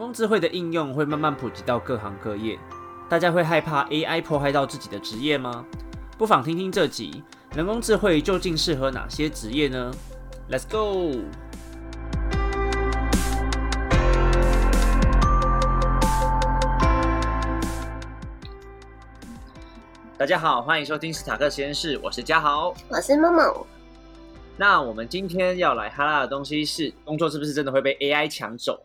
工智慧的应用会慢慢普及到各行各业，大家会害怕 AI 破坏到自己的职业吗？不妨听听这集，人工智慧究竟适合哪些职业呢？Let's go！大家好，欢迎收听斯塔克实验室，我是嘉豪，我是梦梦。那我们今天要来哈拉的东西是，工作是不是真的会被 AI 抢走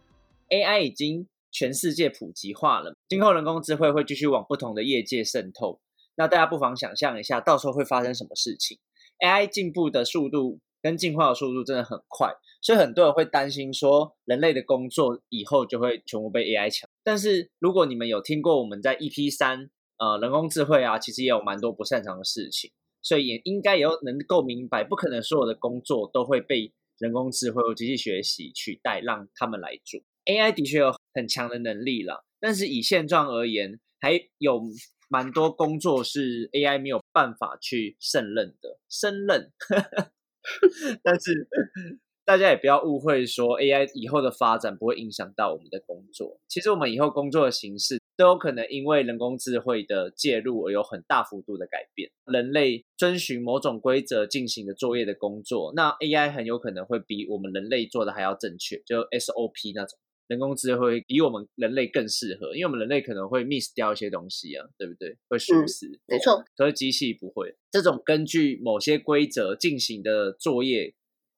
？AI 已经全世界普及化了，今后人工智慧会继续往不同的业界渗透。那大家不妨想象一下，到时候会发生什么事情？AI 进步的速度跟进化的速度真的很快，所以很多人会担心说，人类的工作以后就会全部被 AI 抢。但是如果你们有听过我们在 EP 三。呃，人工智慧啊，其实也有蛮多不擅长的事情，所以也应该也有能够明白，不可能所有的工作都会被人工智慧或机器学习取代，让他们来做。AI 的确有很强的能力了，但是以现状而言，还有蛮多工作是 AI 没有办法去胜任的，胜任。但是。大家也不要误会，说 AI 以后的发展不会影响到我们的工作。其实我们以后工作的形式都有可能因为人工智慧的介入而有很大幅度的改变。人类遵循某种规则进行的作业的工作，那 AI 很有可能会比我们人类做的还要正确，就 SOP 那种。人工智慧比我们人类更适合，因为我们人类可能会 miss 掉一些东西啊，对不对？会疏失。没错。可是机器不会，这种根据某些规则进行的作业。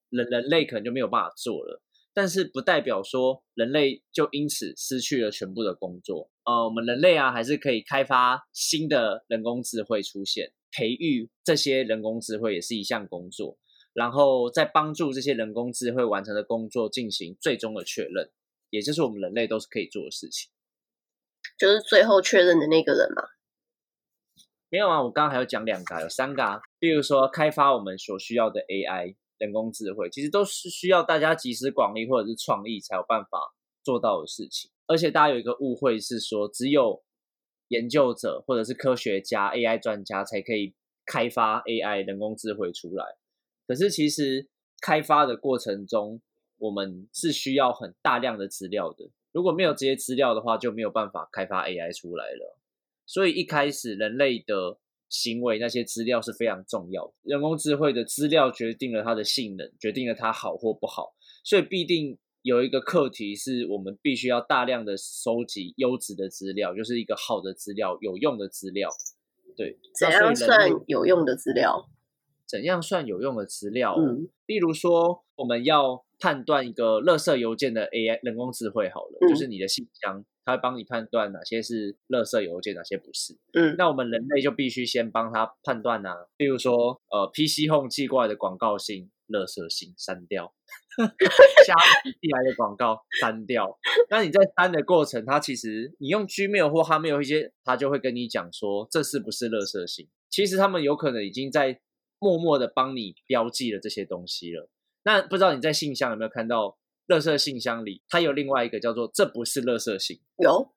人人类可能就没有办法做了，但是不代表说人类就因此失去了全部的工作。呃，我们人类啊，还是可以开发新的人工智慧出现，培育这些人工智慧也是一项工作，然后再帮助这些人工智慧完成的工作进行最终的确认，也就是我们人类都是可以做的事情。就是最后确认的那个人嘛？没有啊，我刚刚还有讲两个，有三个啊，比如说开发我们所需要的 AI。人工智慧其实都是需要大家集思广益或者是创意才有办法做到的事情，而且大家有一个误会是说，只有研究者或者是科学家、AI 专家才可以开发 AI 人工智慧出来。可是其实开发的过程中，我们是需要很大量的资料的。如果没有这些资料的话，就没有办法开发 AI 出来了。所以一开始人类的。行为那些资料是非常重要的，人工智慧的资料决定了它的性能，决定了它好或不好，所以必定有一个课题是我们必须要大量的收集优质的资料，就是一个好的资料、有用的资料。对，怎样算有用的资料？怎样算有用的资料？嗯，例如说我们要判断一个垃圾邮件的 AI 人工智慧好了，就是你的信箱。它会帮你判断哪些是垃圾邮件，哪些不是。嗯，那我们人类就必须先帮他判断啊。比如说，呃，PC Home 寄过来的广告信，垃圾信删掉；虾寄来的广告删掉。那你在删的过程，它其实你用 Gmail 或 Hotmail 一些，它就会跟你讲说这是不是垃圾信。其实他们有可能已经在默默的帮你标记了这些东西了。那不知道你在信箱有没有看到？垃圾信箱里，它有另外一个叫做“这不是垃圾信”。有，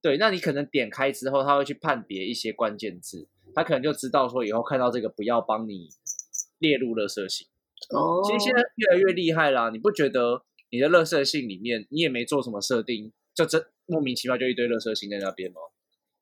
对，那你可能点开之后，他会去判别一些关键字，他可能就知道说以后看到这个不要帮你列入垃圾信。哦，其实现在越来越厉害啦，你不觉得你的垃圾信里面你也没做什么设定，就这莫名其妙就一堆垃圾信在那边吗？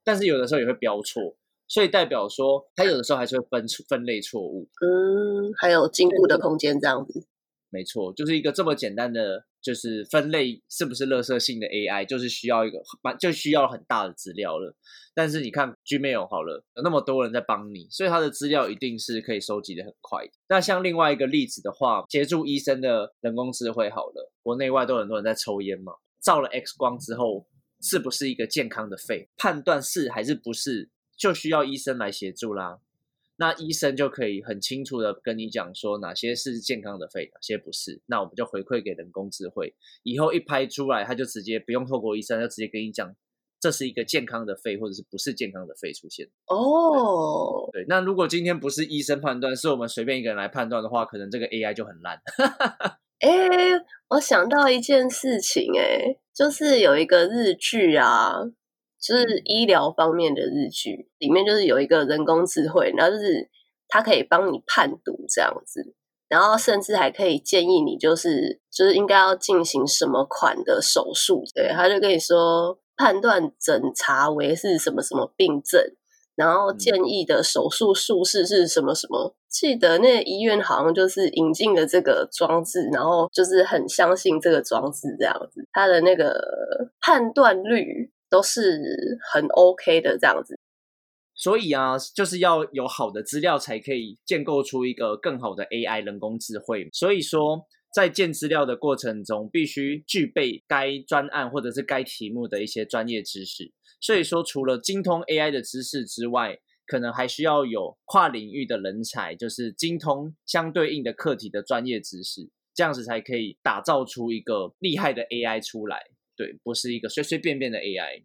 但是有的时候也会标错，所以代表说它有的时候还是会分分类错误。嗯，还有进步的空间这样子。没错，就是一个这么简单的，就是分类是不是垃圾性的 AI，就是需要一个蛮就需要很大的资料了。但是你看 Gmail 好了，有那么多人在帮你，所以它的资料一定是可以收集的很快。那像另外一个例子的话，协助医生的人工智慧好了，国内外都很多人在抽烟嘛，照了 X 光之后，是不是一个健康的肺，判断是还是不是，就需要医生来协助啦。那医生就可以很清楚的跟你讲说哪些是健康的肺，哪些不是。那我们就回馈给人工智慧，以后一拍出来，他就直接不用透过医生，就直接跟你讲，这是一个健康的肺，或者是不是健康的肺出现。哦，对。那如果今天不是医生判断，是我们随便一个人来判断的话，可能这个 AI 就很烂。哎，我想到一件事情，哎，就是有一个日剧啊。就是医疗方面的日剧，里面就是有一个人工智慧，然后就是它可以帮你判读这样子。然后甚至还可以建议你，就是就是应该要进行什么款的手术。对，他就跟你说判断诊查为是什么什么病症，然后建议的手术术式是什么什么。记得那医院好像就是引进了这个装置，然后就是很相信这个装置这样子，它的那个判断率都是很 OK 的这样子。所以啊，就是要有好的资料，才可以建构出一个更好的 AI 人工智慧。所以说，在建资料的过程中，必须具备该专案或者是该题目的一些专业知识。所以说，除了精通 AI 的知识之外，可能还需要有跨领域的人才，就是精通相对应的课题的专业知识，这样子才可以打造出一个厉害的 AI 出来。对，不是一个随随便便的 AI。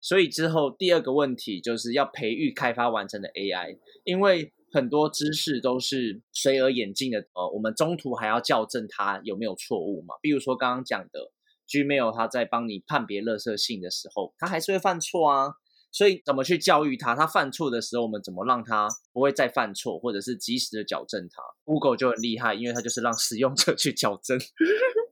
所以之后第二个问题就是要培育开发完成的 AI，因为很多知识都是随而演进的，呃，我们中途还要校正它有没有错误嘛。比如说刚刚讲的 Gmail，它在帮你判别垃圾信的时候，它还是会犯错啊。所以怎么去教育它？它犯错的时候，我们怎么让它不会再犯错，或者是及时的矫正它？Google 就很厉害，因为它就是让使用者去矫正。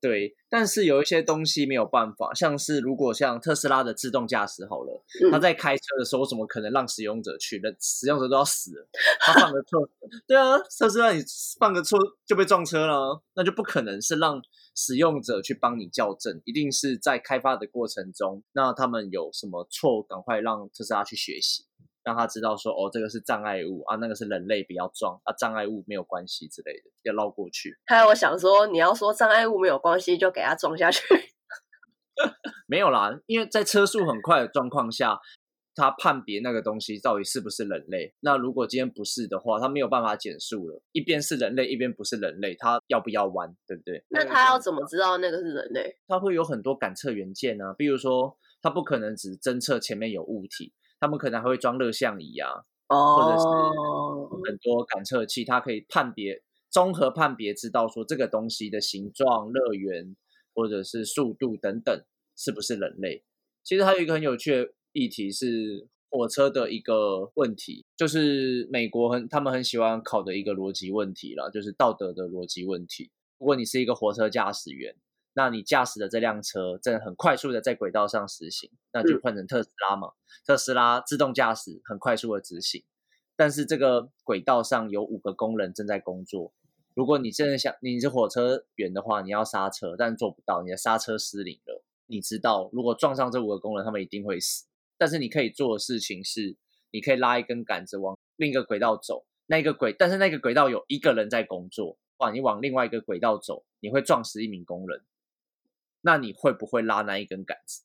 对，但是有一些东西没有办法，像是如果像特斯拉的自动驾驶好了，它在开车的时候，怎么可能让使用者去？那使用者都要死了。他犯个错，对啊，特斯拉你犯个错就被撞车了，那就不可能是让使用者去帮你校正，一定是在开发的过程中，那他们有什么错，赶快让特斯拉去学习。让他知道说哦，这个是障碍物啊，那个是人类不要撞啊，障碍物没有关系之类的，要绕过去。还有，我想说，你要说障碍物没有关系，就给他撞下去。没有啦，因为在车速很快的状况下，他判别那个东西到底是不是人类。那如果今天不是的话，他没有办法减速了，一边是人类，一边不是人类，他要不要弯，对不对？那他要怎么知道那个是人类？他会有很多感测元件啊，比如说，他不可能只侦测前面有物体。他们可能还会装热像仪啊，或者是很多感测器，它可以判别、综合判别，知道说这个东西的形状、热源或者是速度等等是不是人类。其实还有一个很有趣的议题是火车的一个问题，就是美国很他们很喜欢考的一个逻辑问题了，就是道德的逻辑问题。如果你是一个火车驾驶员。那你驾驶的这辆车正很快速的在轨道上实行，那就换成特斯拉嘛？特斯拉自动驾驶很快速的执行，但是这个轨道上有五个工人正在工作。如果你真的想你是火车员的话，你要刹车，但做不到，你的刹车失灵了。你知道，如果撞上这五个工人，他们一定会死。但是你可以做的事情是，你可以拉一根杆子往另一个轨道走，那个轨，但是那个轨道有一个人在工作，哇，你往另外一个轨道走，你会撞死一名工人。那你会不会拉那一根杆子？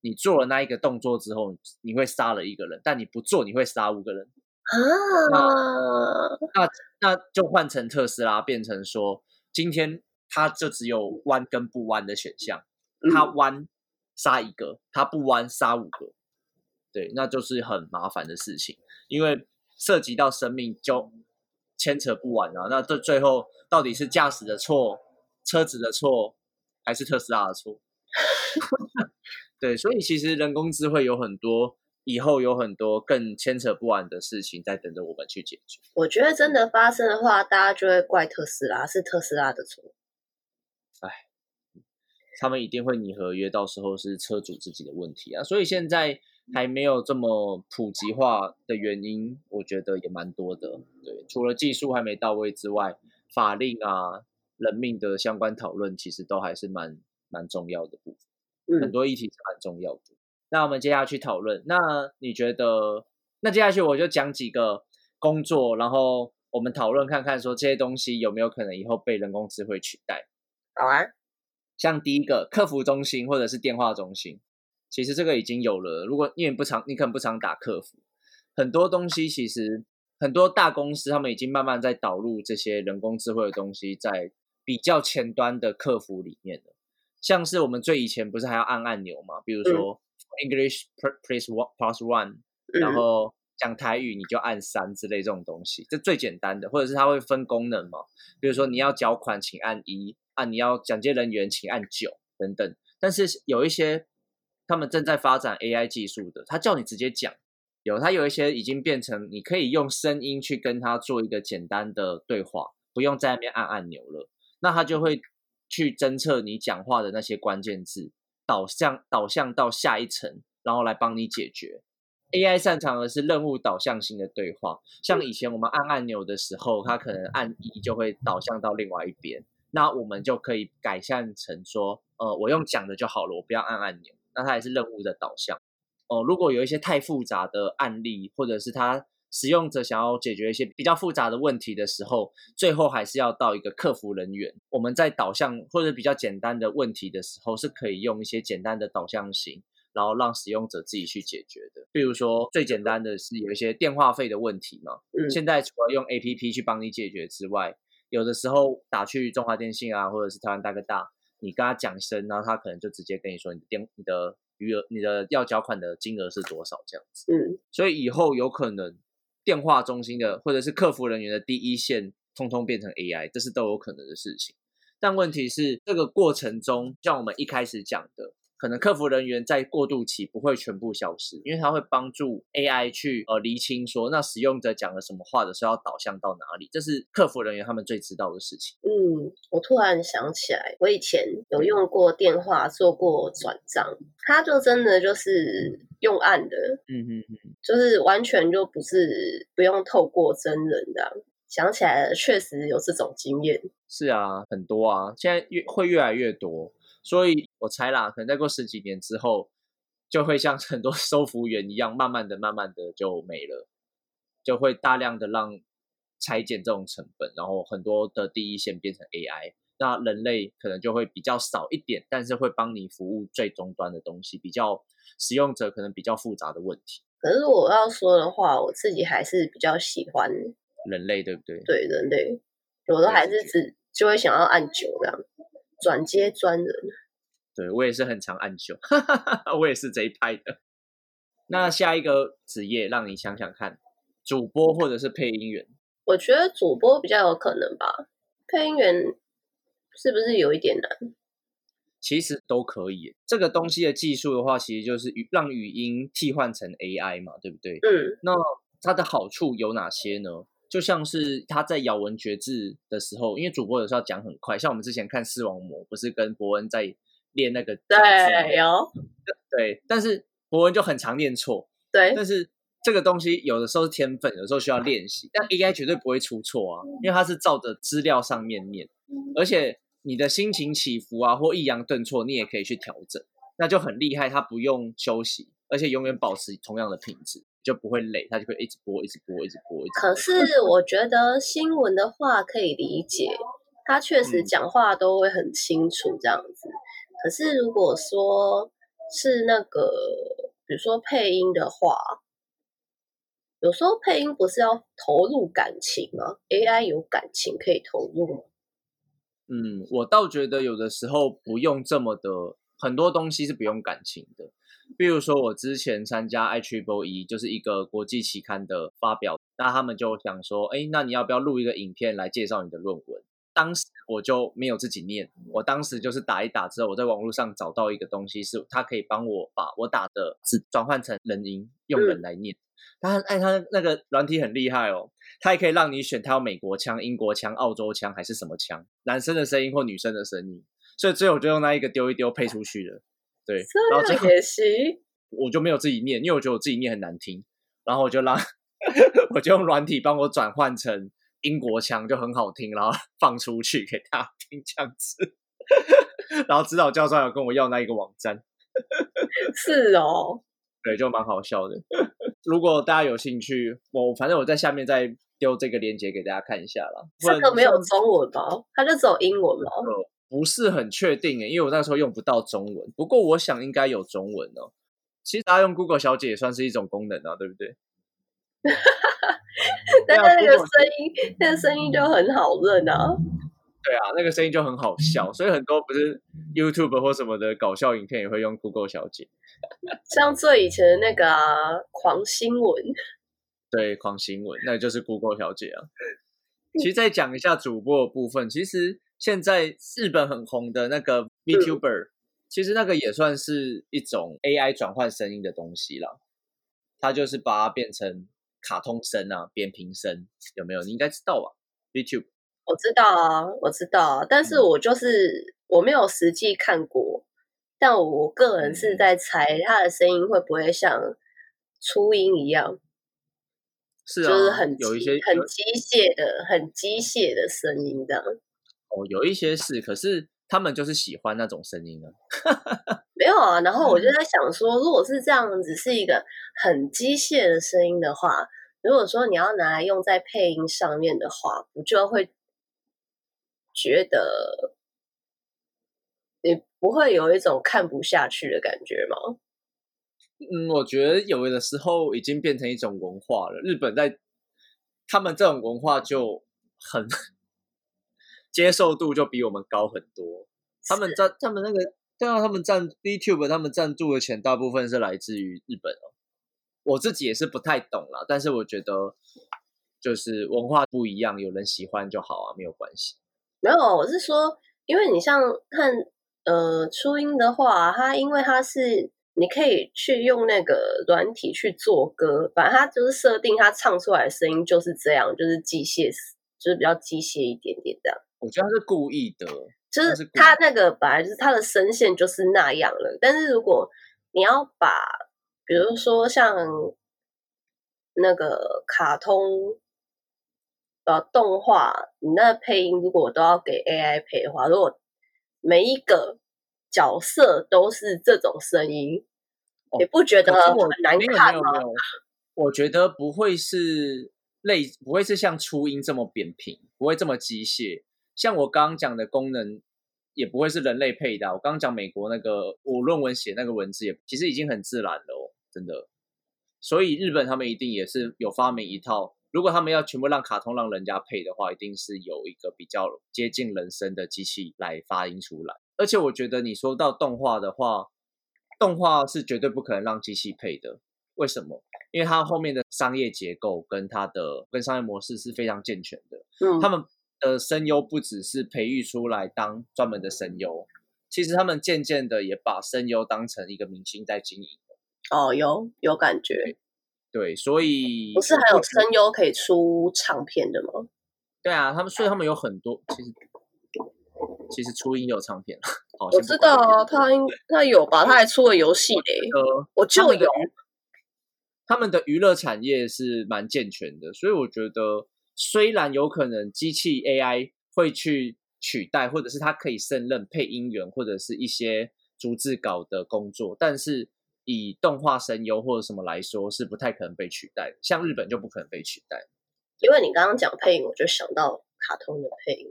你做了那一个动作之后，你会杀了一个人，但你不做，你会杀五个人啊？那那就换成特斯拉，变成说，今天它就只有弯跟不弯的选项，它弯杀一个，它不弯杀五个，对，那就是很麻烦的事情，因为涉及到生命就牵扯不完啊。那这最后到底是驾驶的错，车子的错？还是特斯拉的错，对，所以其实人工智慧有很多，以后有很多更牵扯不完的事情在等着我们去解决。我觉得真的发生的话，大家就会怪特斯拉，是特斯拉的错。哎，他们一定会拟合约，到时候是车主自己的问题啊。所以现在还没有这么普及化的原因，我觉得也蛮多的。对，除了技术还没到位之外，法令啊。人命的相关讨论其实都还是蛮蛮重要的部分，很多议题是蛮重要的。那我们接下去讨论，那你觉得？那接下去我就讲几个工作，然后我们讨论看看，说这些东西有没有可能以后被人工智慧取代？好啊，像第一个客服中心或者是电话中心，其实这个已经有了。如果你也不常，你可能不常打客服，很多东西其实很多大公司他们已经慢慢在导入这些人工智慧的东西在。比较前端的客服里面的，像是我们最以前不是还要按按钮嘛？比如说 English press one plus one，然后讲台语你就按三之类这种东西，这最简单的。或者是它会分功能嘛？比如说你要缴款请按一，按你要讲解人员请按九等等。但是有一些他们正在发展 AI 技术的，他叫你直接讲，有，他有一些已经变成你可以用声音去跟他做一个简单的对话，不用在那边按按钮了。那它就会去侦测你讲话的那些关键字，导向导向到下一层，然后来帮你解决。AI 擅长的是任务导向型的对话，像以前我们按按钮的时候，它可能按一就会导向到另外一边，那我们就可以改善成说，呃，我用讲的就好了，我不要按按钮。那它也是任务的导向。哦，如果有一些太复杂的案例，或者是它使用者想要解决一些比较复杂的问题的时候，最后还是要到一个客服人员。我们在导向或者比较简单的问题的时候，是可以用一些简单的导向型。然后让使用者自己去解决的，比如说最简单的是有一些电话费的问题嘛。嗯。现在除了用 A P P 去帮你解决之外，有的时候打去中华电信啊，或者是台湾大哥大，你跟他讲声，然后他可能就直接跟你说你的电、你的余额、你的要缴款的金额是多少这样子。嗯。所以以后有可能电话中心的或者是客服人员的第一线，通通变成 A I，这是都有可能的事情。但问题是这个过程中，像我们一开始讲的。可能客服人员在过渡期不会全部消失，因为它会帮助 AI 去呃厘清说，那使用者讲了什么话的时候要导向到哪里，这是客服人员他们最知道的事情。嗯，我突然想起来，我以前有用过电话做过转账，它就真的就是用按的，嗯嗯嗯，就是完全就不是不用透过真人的。想起来了，确实有这种经验。是啊，很多啊，现在越会越来越多。所以我猜啦，可能再过十几年之后，就会像很多 收服员一样，慢慢的、慢慢的就没了，就会大量的让裁剪这种成本，然后很多的第一线变成 AI，那人类可能就会比较少一点，但是会帮你服务最终端的东西，比较使用者可能比较复杂的问题。可是我要说的话，我自己还是比较喜欢人类，对不对？对人类，我都还是只就会想要按九这样。转接专人，对我也是很常按九，我也是这一派的。那下一个职业，让你想想看，主播或者是配音员？我觉得主播比较有可能吧，配音员是不是有一点难？其实都可以。这个东西的技术的话，其实就是语让语音替换成 AI 嘛，对不对？嗯。那它的好处有哪些呢？就像是他在咬文嚼字的时候，因为主播有时候讲很快，像我们之前看《视网膜》，不是跟伯恩在练那个对有 对，但是博文就很常念错，对。但是这个东西有的时候是天分，有时候需要练习，但 AI 绝对不会出错啊，因为它是照着资料上面念，而且你的心情起伏啊或抑扬顿挫，你也可以去调整，那就很厉害，它不用休息，而且永远保持同样的品质。就不会累，他就会一直播，一直播，一直播。一直可是 我觉得新闻的话可以理解，他确实讲话都会很清楚这样子。可是如果说是那个，比如说配音的话，有时候配音不是要投入感情吗？AI 有感情可以投入吗？嗯，我倒觉得有的时候不用这么的，很多东西是不用感情的。比如说，我之前参加 i triple e 就是一个国际期刊的发表，那他们就想说，哎，那你要不要录一个影片来介绍你的论文？当时我就没有自己念，我当时就是打一打之后，我在网络上找到一个东西，是它可以帮我把我打的字转换成人音，用人来念。他哎，他那个软体很厉害哦，它也可以让你选，它有美国腔、英国腔、澳洲腔还是什么腔，男生的声音或女生的声音，所以最后就用那一个丢一丢配出去了。对，然后这也行，我就没有自己念，因为我觉得我自己念很难听，然后我就让 我就用软体帮我转换成英国腔，就很好听，然后 放出去给大家听这样子。然后指导教授有跟我要那一个网站，是哦，对，就蛮好笑的。如果大家有兴趣，我反正我在下面再丢这个链接给大家看一下啦。这个没有中文吧？它就只有英文吗？不是很确定诶，因为我那时候用不到中文。不过我想应该有中文哦。其实大家用 Google 小姐也算是一种功能啊，对不对？但是那个声音，那个声音就很好认啊。对啊，那个声音就很好笑，所以很多不是 YouTube 或什么的搞笑影片也会用 Google 小姐。像最以前的那个狂新闻，对，狂新闻，那就是 Google 小姐啊。其实再讲一下主播的部分，其实。现在日本很红的那个 VTuber，其实那个也算是一种 AI 转换声音的东西了。它就是把它变成卡通声啊、扁平声，有没有？你应该知道吧？YouTube 我知道啊，我知道啊，但是我就是我没有实际看过，但我个人是在猜它的声音会不会像初音一样，是啊，就是很有一些很机械的、很机械的声音这样。哦，有一些是，可是他们就是喜欢那种声音啊。没有啊，然后我就在想说，如果是这样子，是一个很机械的声音的话，如果说你要拿来用在配音上面的话，不就会觉得你不会有一种看不下去的感觉吗？嗯，我觉得有的时候已经变成一种文化了。日本在他们这种文化就很 接受度就比我们高很多。他们在他们那个对啊，他们赞 YouTube，他们赞助的钱大部分是来自于日本哦。我自己也是不太懂啦，但是我觉得就是文化不一样，有人喜欢就好啊，没有关系。没有，我是说，因为你像看呃初音的话，它因为它是你可以去用那个软体去做歌，反正它就是设定它唱出来的声音就是这样，就是机械，就是比较机械一点点这样。我觉得他是故意的，就是他那个本来就是他的声线就是那样了，但是如果你要把，比如说像那个卡通。呃，动画你那配音如果都要给 AI 配的话，如果每一个角色都是这种声音，你不觉得很难看吗？我觉得不会是类，不会是像初音这么扁平，不会这么机械。像我刚刚讲的功能，也不会是人类配的。我刚刚讲美国那个，我论文写那个文字也其实已经很自然了哦，真的。所以日本他们一定也是有发明一套。如果他们要全部让卡通让人家配的话，一定是有一个比较接近人声的机器来发音出来。而且我觉得你说到动画的话，动画是绝对不可能让机器配的。为什么？因为它后面的商业结构跟它的跟商业模式是非常健全的。嗯，他们的声优不只是培育出来当专门的声优，其实他们渐渐的也把声优当成一个明星在经营。哦，有有感觉。对，所以不是还有声优可以出唱片的吗？对啊，他们所以他们有很多，其实其实初音有唱片，我知道啊，他应他有吧？他还出了游戏嘞，我就有。他们的娱乐产业是蛮健全的，所以我觉得虽然有可能机器 AI 会去取代，或者是它可以胜任配音员或者是一些逐字稿的工作，但是。以动画声优或者什么来说，是不太可能被取代。像日本就不可能被取代，因为你刚刚讲配音，我就想到卡通的配音。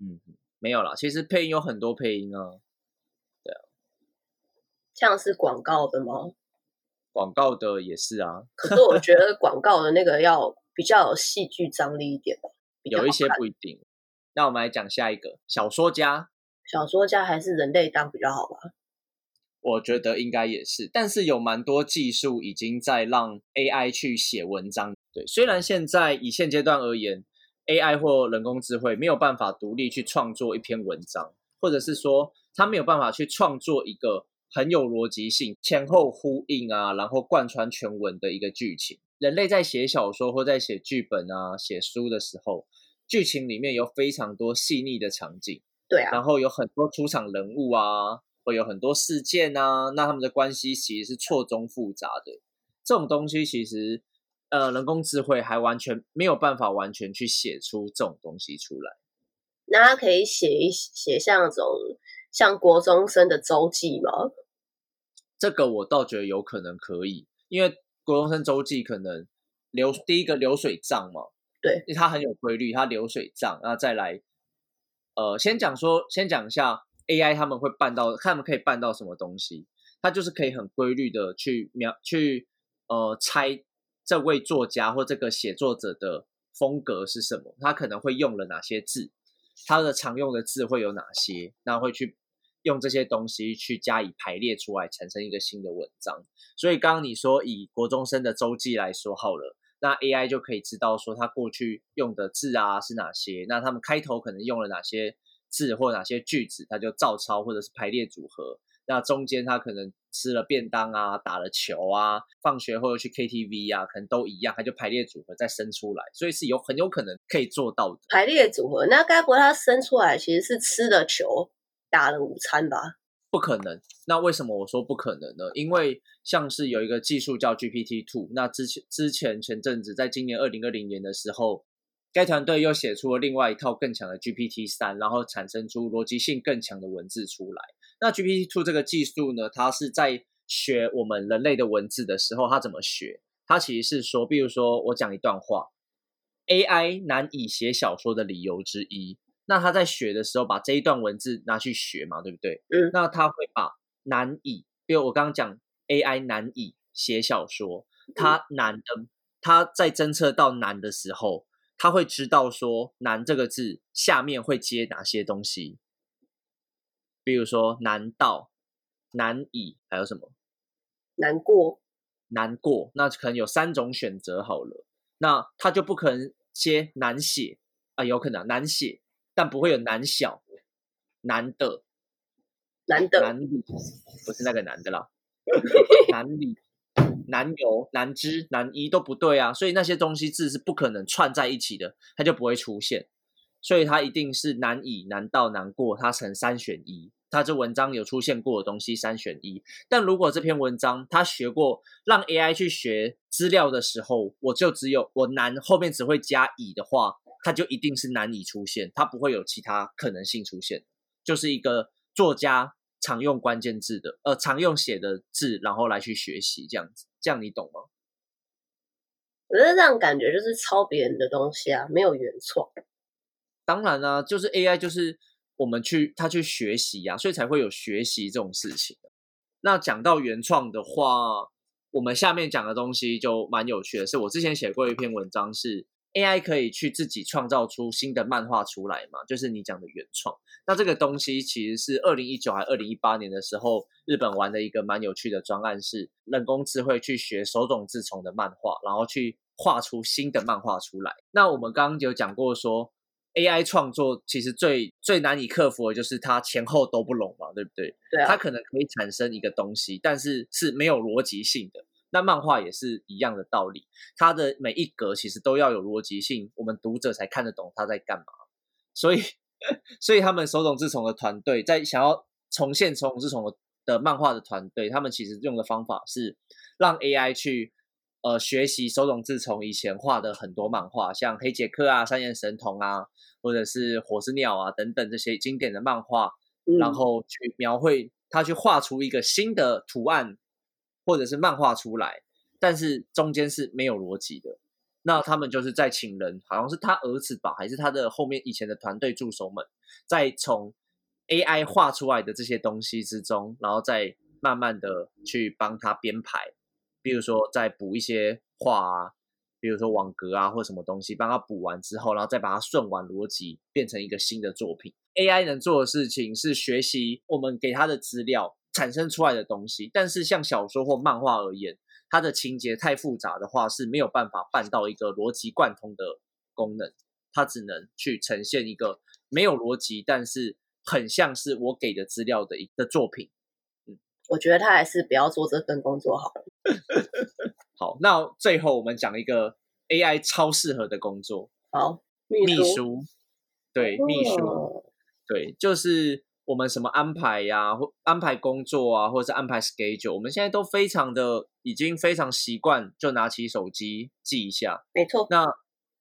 嗯，没有啦，其实配音有很多配音啊。对啊，像是广告的吗？广告的也是啊。可是我觉得广告的那个要比较有戏剧张力一点吧。有一些不一定。那我们来讲下一个小说家。小说家还是人类当比较好吧？我觉得应该也是，但是有蛮多技术已经在让 AI 去写文章。对，虽然现在以现阶段而言，AI 或人工智慧没有办法独立去创作一篇文章，或者是说它没有办法去创作一个很有逻辑性、前后呼应啊，然后贯穿全文的一个剧情。人类在写小说或在写剧本啊、写书的时候，剧情里面有非常多细腻的场景，对啊，然后有很多出场人物啊。会有很多事件啊，那他们的关系其实是错综复杂的。这种东西其实，呃，人工智慧还完全没有办法完全去写出这种东西出来。那他可以写一写像那种像国中生的周记吗？这个我倒觉得有可能可以，因为国中生周记可能流第一个流水账嘛，对，因为它很有规律，它流水账，然后再来，呃，先讲说，先讲一下。AI 他们会办到，他们可以办到什么东西？它就是可以很规律的去描，去呃猜这位作家或这个写作者的风格是什么，他可能会用了哪些字，他的常用的字会有哪些，那会去用这些东西去加以排列出来，产生一个新的文章。所以刚刚你说以国中生的周记来说好了，那 AI 就可以知道说他过去用的字啊是哪些，那他们开头可能用了哪些。字或哪些句子，他就照抄或者是排列组合。那中间他可能吃了便当啊，打了球啊，放学后又去 KTV 啊，可能都一样，他就排列组合再生出来，所以是有很有可能可以做到的。排列组合，那该不会他生出来其实是吃了球打了午餐吧？不可能。那为什么我说不可能呢？因为像是有一个技术叫 GPT Two，那之前之前前阵子在今年二零二零年的时候，该团队又写出了另外一套更强的 GPT 三，然后产生出逻辑性更强的文字出来。那 GPT Two 这个技术呢，它是在学我们人类的文字的时候，它怎么学？它其实是说，比如说我讲一段话，AI 难以写小说的理由之一。那他在学的时候，把这一段文字拿去学嘛，对不对？嗯。那他会把难以，因为我刚刚讲 AI 难以写小说，它难的，它在侦测到难的时候，他会知道说难这个字下面会接哪些东西。比如说，难道、难以，还有什么？难过、难过，那可能有三种选择好了。那他就不可能接难写啊，有可能难写，但不会有男小、男的、男的、男女，不是那个男的啦，难理、难有、难知、男一都不对啊。所以那些东西字是不可能串在一起的，它就不会出现。所以它一定是难以、难到、难过，它成三选一。它这文章有出现过的东西三选一。但如果这篇文章他学过让 AI 去学资料的时候，我就只有我难后面只会加乙的话，它就一定是难以出现，它不会有其他可能性出现。就是一个作家常用关键字的，呃，常用写的字，然后来去学习这样子，这样你懂吗？我觉得这样感觉就是抄别人的东西啊，没有原创。当然啦，就是 AI，就是我们去他去学习呀，所以才会有学习这种事情。那讲到原创的话，我们下面讲的东西就蛮有趣的。是我之前写过一篇文章，是 AI 可以去自己创造出新的漫画出来嘛？就是你讲的原创。那这个东西其实是二零一九还二零一八年的时候，日本玩的一个蛮有趣的专案，是人工智慧去学手冢治虫的漫画，然后去画出新的漫画出来。那我们刚刚有讲过说。AI 创作其实最最难以克服的就是它前后都不拢嘛，对不对？对啊。它可能可以产生一个东西，但是是没有逻辑性的。那漫画也是一样的道理，它的每一格其实都要有逻辑性，我们读者才看得懂他在干嘛。所以，所以他们手冢治虫的团队在想要重现手冢治虫的漫画的团队，他们其实用的方法是让 AI 去。呃，学习手冢治虫以前画的很多漫画，像黑杰克啊、三眼神童啊，或者是火之鸟啊等等这些经典的漫画，然后去描绘他去画出一个新的图案或者是漫画出来，但是中间是没有逻辑的。那他们就是在请人，好像是他儿子吧，还是他的后面以前的团队助手们，在从 AI 画出来的这些东西之中，然后再慢慢的去帮他编排。比如说，再补一些话啊，比如说网格啊，或什么东西，帮他补完之后，然后再把它顺完逻辑，变成一个新的作品。AI 能做的事情是学习我们给他的资料产生出来的东西，但是像小说或漫画而言，它的情节太复杂的话是没有办法办到一个逻辑贯通的功能，它只能去呈现一个没有逻辑，但是很像是我给的资料的一个作品。我觉得他还是不要做这份工作好了。好，那最后我们讲一个 AI 超适合的工作。好，秘书。对，秘书。对，就是我们什么安排呀，或安排工作啊，或者是安排 schedule，我们现在都非常的已经非常习惯，就拿起手机记一下。没错。那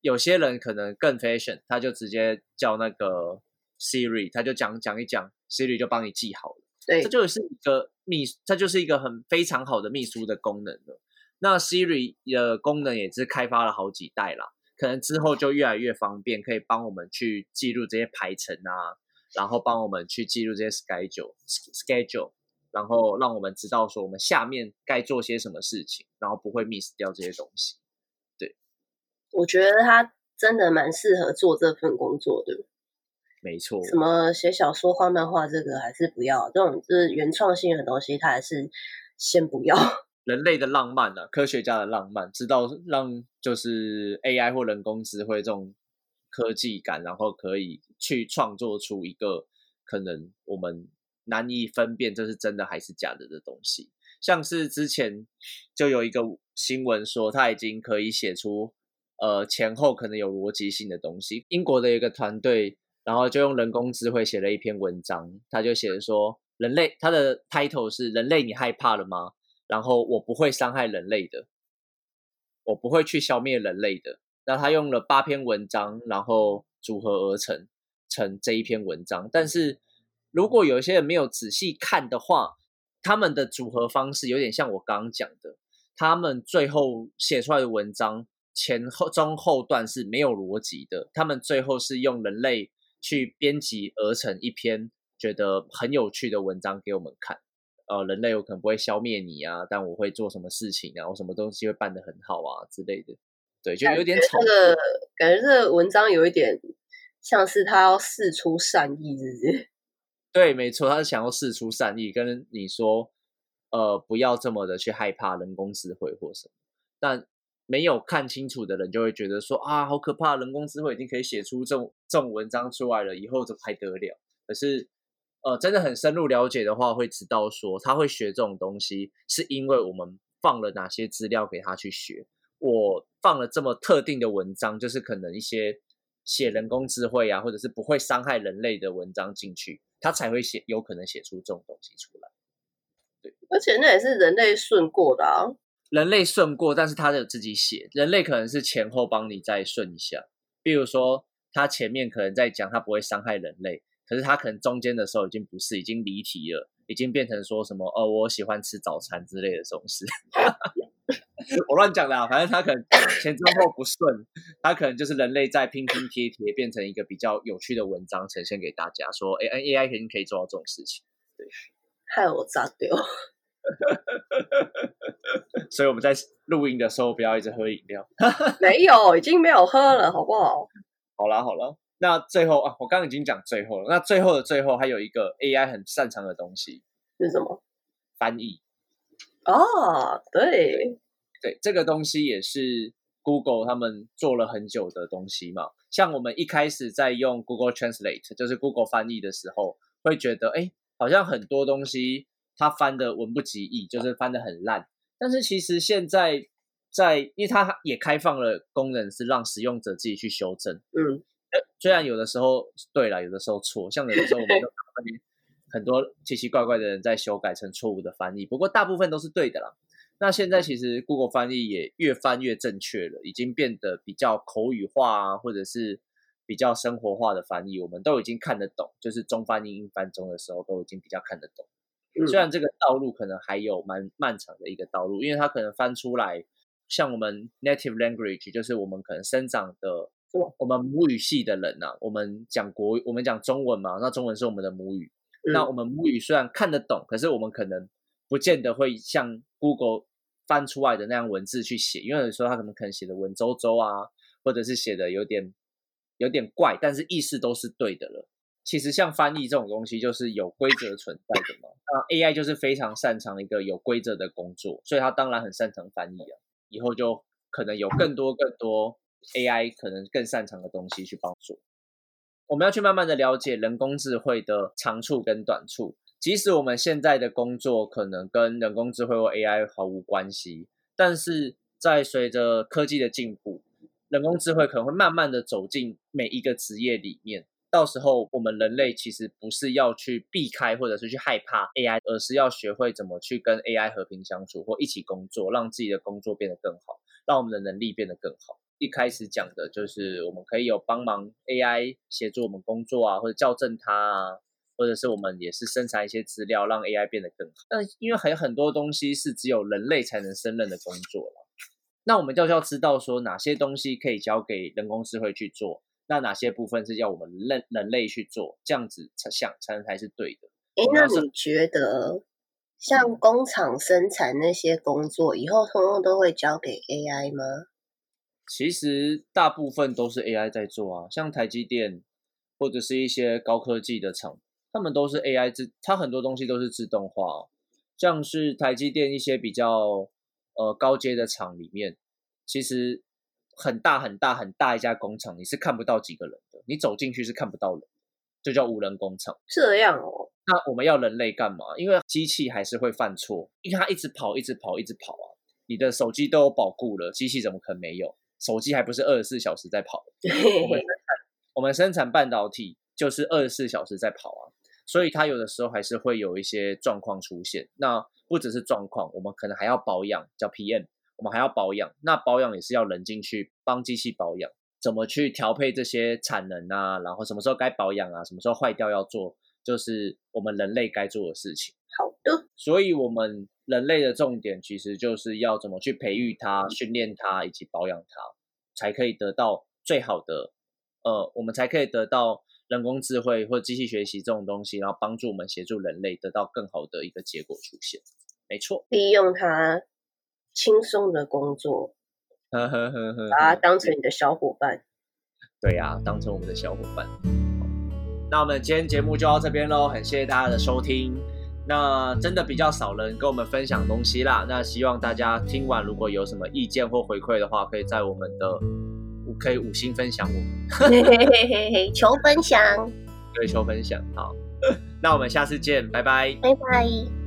有些人可能更 fashion，他就直接叫那个 Siri，他就讲讲一讲，Siri 就帮你记好了。对，这就是一个秘，它就是一个很非常好的秘书的功能了。那 Siri 的功能也是开发了好几代啦，可能之后就越来越方便，可以帮我们去记录这些排程啊，然后帮我们去记录这些 schedule schedule，然后让我们知道说我们下面该做些什么事情，然后不会 miss 掉这些东西。对，我觉得他真的蛮适合做这份工作的。没错，什么写小说、画漫画，这个还是不要。这种是原创性的东西，它还是先不要。人类的浪漫啊，科学家的浪漫，知道让就是 AI 或人工智慧这种科技感，然后可以去创作出一个可能我们难以分辨这是真的还是假的的东西。像是之前就有一个新闻说，他已经可以写出呃前后可能有逻辑性的东西。英国的一个团队，然后就用人工智慧写了一篇文章，他就写说，人类他的 title 是“人类，你害怕了吗？”然后我不会伤害人类的，我不会去消灭人类的。那他用了八篇文章，然后组合而成成这一篇文章。但是如果有一些人没有仔细看的话，他们的组合方式有点像我刚刚讲的，他们最后写出来的文章前后中后段是没有逻辑的。他们最后是用人类去编辑而成一篇觉得很有趣的文章给我们看。呃，人类有可能不会消灭你啊，但我会做什么事情啊，我什么东西会办得很好啊之类的。对，就有点吵。的感觉，这个文章有一点像是他要试出善意，是不是？对，没错，他是想要试出善意，跟你说，呃，不要这么的去害怕人工智慧或什么。但没有看清楚的人就会觉得说啊，好可怕，人工智慧已经可以写出这种这种文章出来了，以后怎么还得了？可是，呃，真的很深入了解的话，会知道说他会学这种东西，是因为我们放了哪些资料给他去学。我放了这么特定的文章，就是可能一些写人工智慧啊，或者是不会伤害人类的文章进去。他才会写，有可能写出这种东西出来。对，而且那也是人类顺过的啊。人类顺过，但是他有自己写。人类可能是前后帮你再顺一下。比如说，他前面可能在讲他不会伤害人类，可是他可能中间的时候已经不是，已经离题了，已经变成说什么哦，我喜欢吃早餐之类的这种事。我乱讲的，反正他可能前中后不顺，他可能就是人类在拼拼贴贴，变成一个比较有趣的文章呈现给大家，说 A A I 肯定可以做到这种事情。对，害我炸掉。所以我们在录音的时候不要一直喝饮料。没有，已经没有喝了，好不好？好啦好了，那最后啊，我刚刚已经讲最后了。那最后的最后，还有一个 A I 很擅长的东西是什么？翻译。哦，对。对，这个东西也是 Google 他们做了很久的东西嘛。像我们一开始在用 Google Translate，就是 Google 翻译的时候，会觉得哎，好像很多东西它翻的文不及义，就是翻的很烂。但是其实现在在，因为它也开放了功能，是让使用者自己去修正。嗯，虽然有的时候对了，有的时候错，像有的时候我们 很多奇奇怪怪的人在修改成错误的翻译，不过大部分都是对的啦。那现在其实 Google 翻译也越翻越正确了，已经变得比较口语化啊，或者是比较生活化的翻译，我们都已经看得懂。就是中翻英、英翻中的时候，都已经比较看得懂。虽然这个道路可能还有蛮漫长的一个道路，因为它可能翻出来，像我们 native language，就是我们可能生长的我们母语系的人呐，我们讲国，我们讲中文嘛，那中文是我们的母语。那我们母语虽然看得懂，可是我们可能不见得会像 Google。翻出来的那样文字去写，因为有时候他可能可能写的文绉绉啊，或者是写的有点有点怪，但是意思都是对的了。其实像翻译这种东西，就是有规则存在的嘛。那 AI 就是非常擅长一个有规则的工作，所以它当然很擅长翻译啊。以后就可能有更多更多 AI 可能更擅长的东西去帮助。我们要去慢慢的了解人工智慧的长处跟短处。即使我们现在的工作可能跟人工智慧或 AI 毫无关系，但是在随着科技的进步，人工智慧可能会慢慢的走进每一个职业里面。到时候，我们人类其实不是要去避开或者是去害怕 AI，而是要学会怎么去跟 AI 和平相处或一起工作，让自己的工作变得更好，让我们的能力变得更好。一开始讲的就是我们可以有帮忙 AI 协助我们工作啊，或者校正它啊。或者是我们也是生产一些资料，让 AI 变得更好。但因为还有很多东西是只有人类才能胜任的工作了，那我们就要知道说哪些东西可以交给人工智慧去做，那哪些部分是要我们人人类去做，这样子才想才能才是对的。哎，那你觉得像工厂生产那些工作，以后通通都会交给 AI 吗？其实大部分都是 AI 在做啊，像台积电或者是一些高科技的厂。他们都是 AI 自，它很多东西都是自动化，像是台积电一些比较呃高阶的厂里面，其实很大很大很大一家工厂，你是看不到几个人的，你走进去是看不到人，就叫无人工厂。这样哦。那我们要人类干嘛？因为机器还是会犯错，因为它一直跑，一直跑，一直跑啊。你的手机都有保固了，机器怎么可能没有？手机还不是二十四小时在跑？我们生产我们生产半导体就是二十四小时在跑啊，所以它有的时候还是会有一些状况出现。那不只是状况，我们可能还要保养，叫 PM，我们还要保养。那保养也是要人进去帮机器保养，怎么去调配这些产能啊？然后什么时候该保养啊？什么时候坏掉要做？就是我们人类该做的事情。好的，所以我们人类的重点其实就是要怎么去培育它、训练它以及保养它，才可以得到最好的，呃，我们才可以得到人工智慧或机器学习这种东西，然后帮助我们协助人类得到更好的一个结果出现。没错，利用它轻松的工作，呵呵呵呵，把它当成你的小伙伴。对呀，当成我们的小伙伴。那我们今天节目就到这边喽，很谢谢大家的收听。那真的比较少人跟我们分享东西啦，那希望大家听完如果有什么意见或回馈的话，可以在我们的五可以五星分享我们，求分享，对，求分享。好，那我们下次见，拜拜，拜拜。